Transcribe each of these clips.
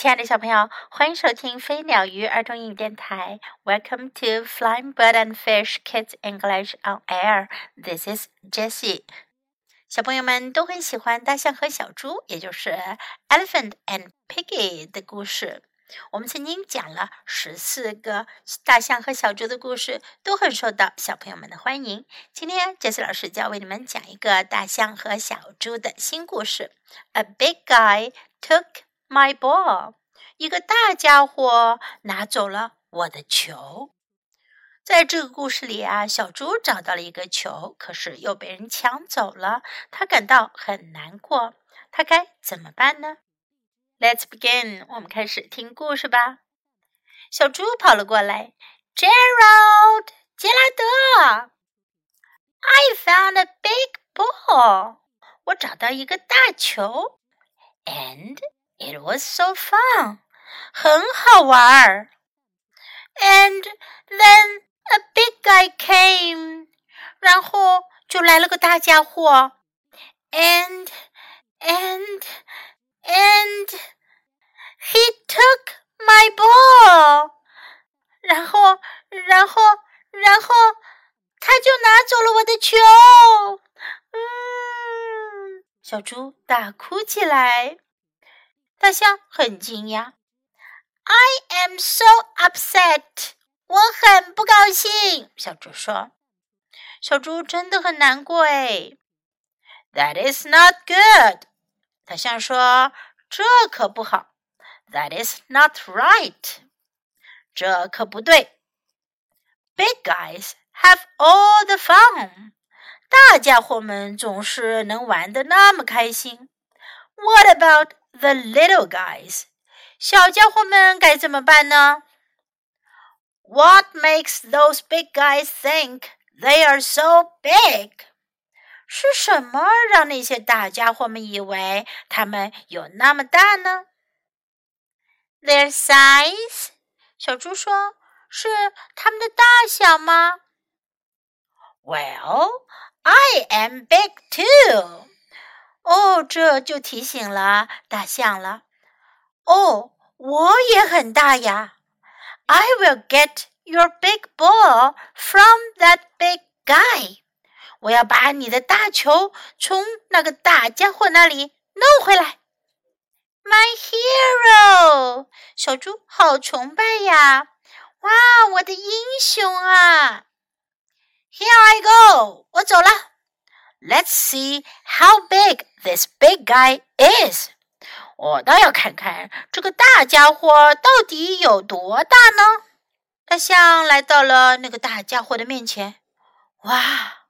亲爱的小朋友，欢迎收听飞鸟鱼儿童英语电台。Welcome to Flying Bird and Fish Kids English on Air. This is Jessie. 小朋友们都很喜欢大象和小猪，也就是 Elephant and Piggy 的故事。我们曾经讲了十四个大象和小猪的故事，都很受到小朋友们的欢迎。今天 Jessie 老师就要为你们讲一个大象和小猪的新故事。A big guy took my ball. 一个大家伙拿走了我的球。在这个故事里啊，小猪找到了一个球，可是又被人抢走了，他感到很难过。他该怎么办呢？Let's begin，我们开始听故事吧。小猪跑了过来，Gerald，杰拉德，I found a big ball，我找到一个大球，and it was so fun，很好玩儿。And then a big guy came，然后就来了个大家伙，and and and he took my ball，然后然后然后他就拿走了我的球，嗯，小猪大哭起来， 大象很惊讶，I am so upset。我很不高兴，小猪说：“小猪真的很难过哎。” That is not good，大象说：“这可不好。” That is not right，这可不对。Big guys have all the fun，大家伙们总是能玩的那么开心。What about the little guys？小家伙们该怎么办呢？What makes those big guys think they are so big？是什么让那些大家伙们以为他们有那么大呢？Their size？小猪说：“是他们的大小吗？”Well, I am big too。 哦，这就提醒了大象了。哦，我也很大呀。I will get your big ball from that big guy. 我要把你的大球从那个大家伙那里弄回来。My hero，小猪好崇拜呀！哇，我的英雄啊！Here I go，我走了。Let's see how big this big guy is. 我倒要看看这个大家伙到底有多大呢？大象来到了那个大家伙的面前，哇，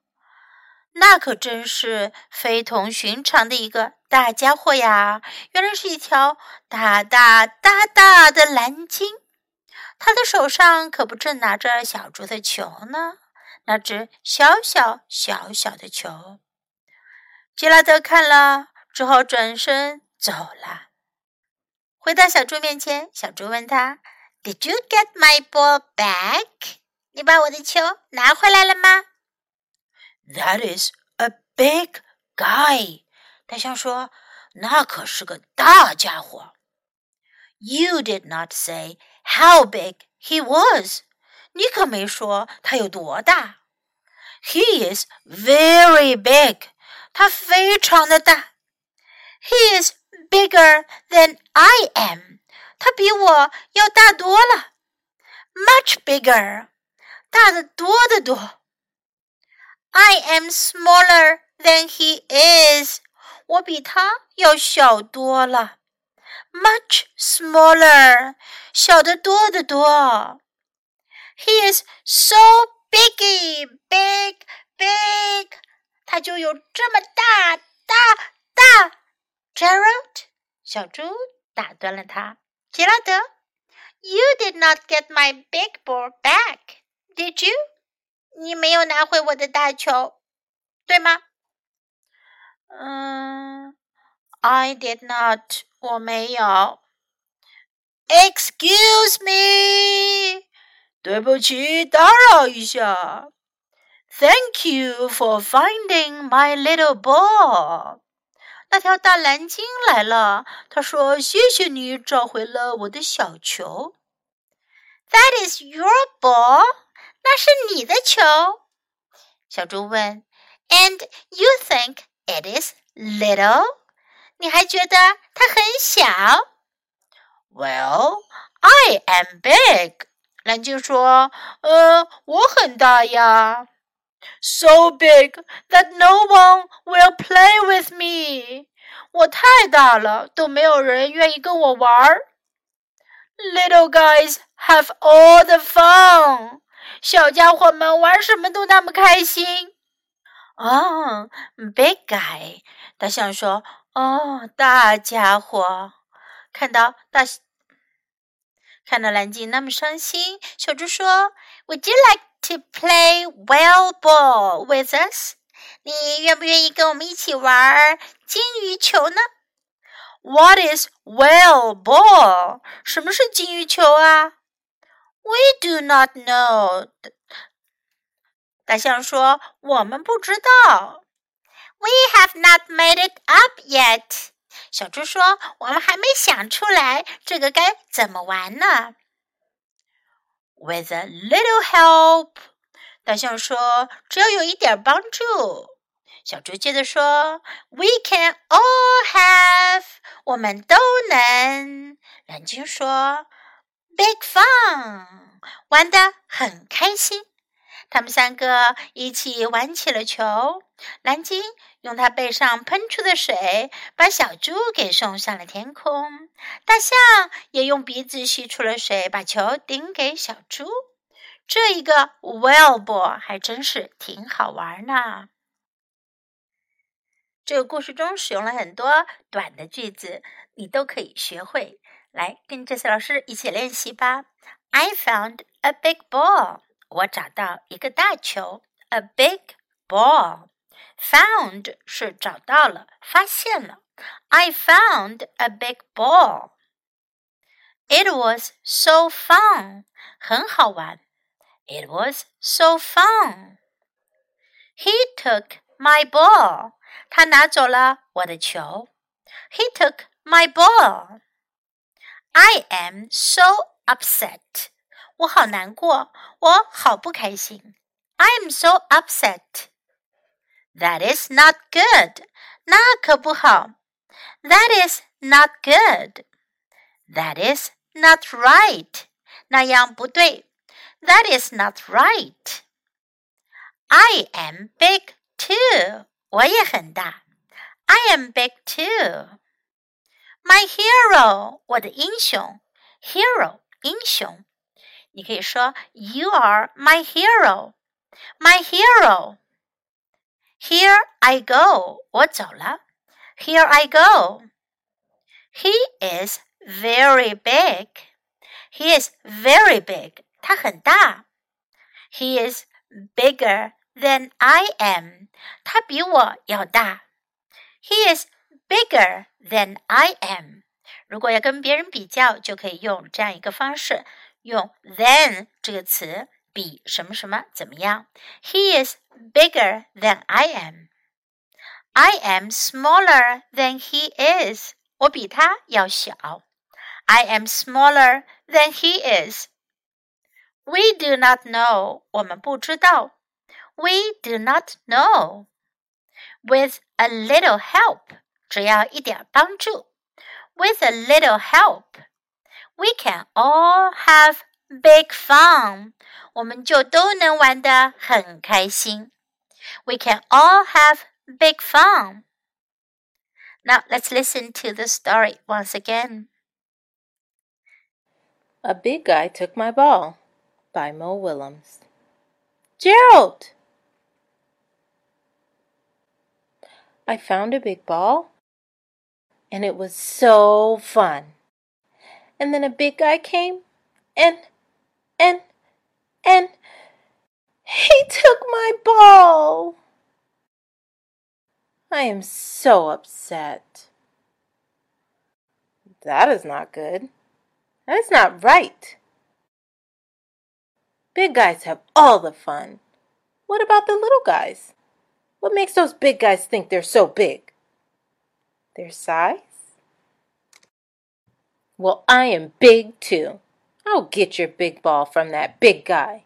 那可真是非同寻常的一个大家伙呀！原来是一条大大大大的蓝鲸，他的手上可不正拿着小猪的球呢，那只小小小小的球。杰拉德看了，只好转身。走了。回到小猪面前，小猪问他：“Did you get my ball back？你把我的球拿回来了吗？”That is a big guy。大象说：“那可是个大家伙。”You did not say how big he was。你可没说他有多大。He is very big。他非常的大。He is bigger than I am. 他比我要大多了，much bigger，大的多得多。I am smaller than he is，我比他要小多了，much smaller，小得多得多。He is so biggy, big, big，他就有这么大大大。Gerald，小猪打断了他。杰拉德，You did not get my big ball back, did you？你没有拿回我的大球，对吗？嗯，I did not，我没有。Excuse me，对不起，打扰一下。Thank you for finding my little ball。 那条大蓝鲸来了。他说：“谢谢你找回了我的小球。” That is your ball。那是你的球。小猪问：“And you think it is little？你还觉得它很小？”Well, I am big。蓝鲸说：“呃，我很大呀。” So big that no one will play with me。我太大了，都没有人愿意跟我玩儿。Little guys have all the fun。小家伙们玩什么都那么开心。哦，Big guy，大象说：“哦，大家伙。”看到大，看到蓝鲸那么伤心，小猪说：“Would you like？” to play whale ball with us？你愿不愿意跟我们一起玩金鱼球呢？What is whale ball？什么是金鱼球啊？We do not know。大象说：“我们不知道。”We have not made it up yet。小猪说：“我们还没想出来这个该怎么玩呢。” With a little help，大象说：“只要有一点帮助。”小猪接着说：“We can all have，我们都能。”蓝鲸说：“Big fun，玩的很开心。”他们三个一起玩起了球。蓝鲸用它背上喷出的水，把小猪给送上了天空。大象也用鼻子吸出了水，把球顶给小猪。这一个 well ball 还真是挺好玩呢。这个故事中使用了很多短的句子，你都可以学会。来，跟这次老师一起练习吧。I found a big ball. 我找到一个大球，a big ball。Found 是找到了，发现了。I found a big ball. It was so fun，很好玩。It was so fun. He took my ball，他拿走了我的球。He took my ball. I am so upset. 我好难过，我好不开心。I am so upset. That is not good. 那可不好。That is not good. That is not right. 那样不对。That is not right. I am big too. 我也很大。I am big too. My hero. 我的英雄。Hero 英雄。 你可以说 You are my hero, my hero. Here I go，我走了。Here I go. He is very big. He is very big. 他很大。He is bigger than I am. 他比我要大。He is bigger than I am. 如果要跟别人比较，就可以用这样一个方式。 用 than 这个词比什么什么怎么样？He is bigger than I am. I am smaller than he is. 我比他要小。I am smaller than he is. We do not know. 我们不知道。We do not know. With a little help. 只要一点帮助。With a little help we can all have big fun. 我们就都能玩得很开心。We can all have big fun. Now let's listen to the story once again. A Big Guy Took My Ball by Mo Willems. Gerald! I found a big ball, and it was so fun and then a big guy came and and and he took my ball. I am so upset. That is not good. That is not right. Big guys have all the fun. What about the little guys? What makes those big guys think they're so big? their size? Well, I am big too. I'll get your big ball from that big guy.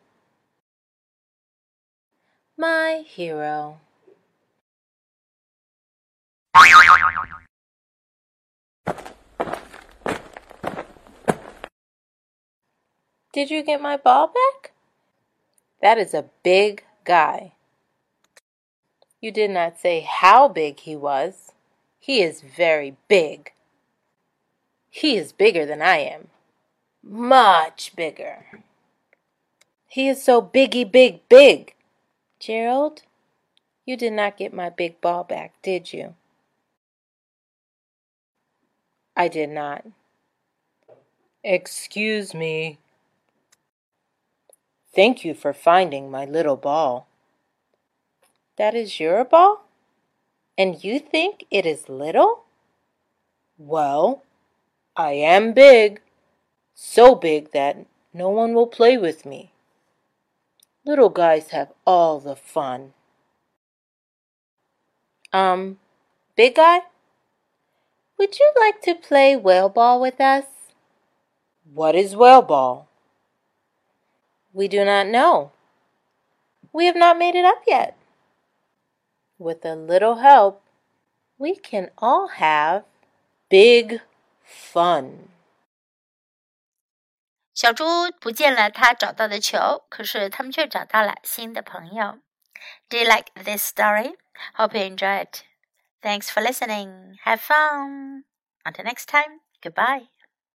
My hero. Did you get my ball back? That is a big guy. You did not say how big he was. He is very big. He is bigger than I am. Much bigger. He is so biggy, big, big. Gerald, you did not get my big ball back, did you? I did not. Excuse me. Thank you for finding my little ball. That is your ball? And you think it is little? Well, I am big, so big that no one will play with me. Little guys have all the fun. Um, big guy? Would you like to play whale ball with us? What is whale ball? We do not know. We have not made it up yet. With a little help, we can all have big fun. 小猪不见了他找到的球，可是他们却找到了新的朋友。Do you like this story? Hope you enjoy it. Thanks for listening. Have fun. Until next time. Goodbye.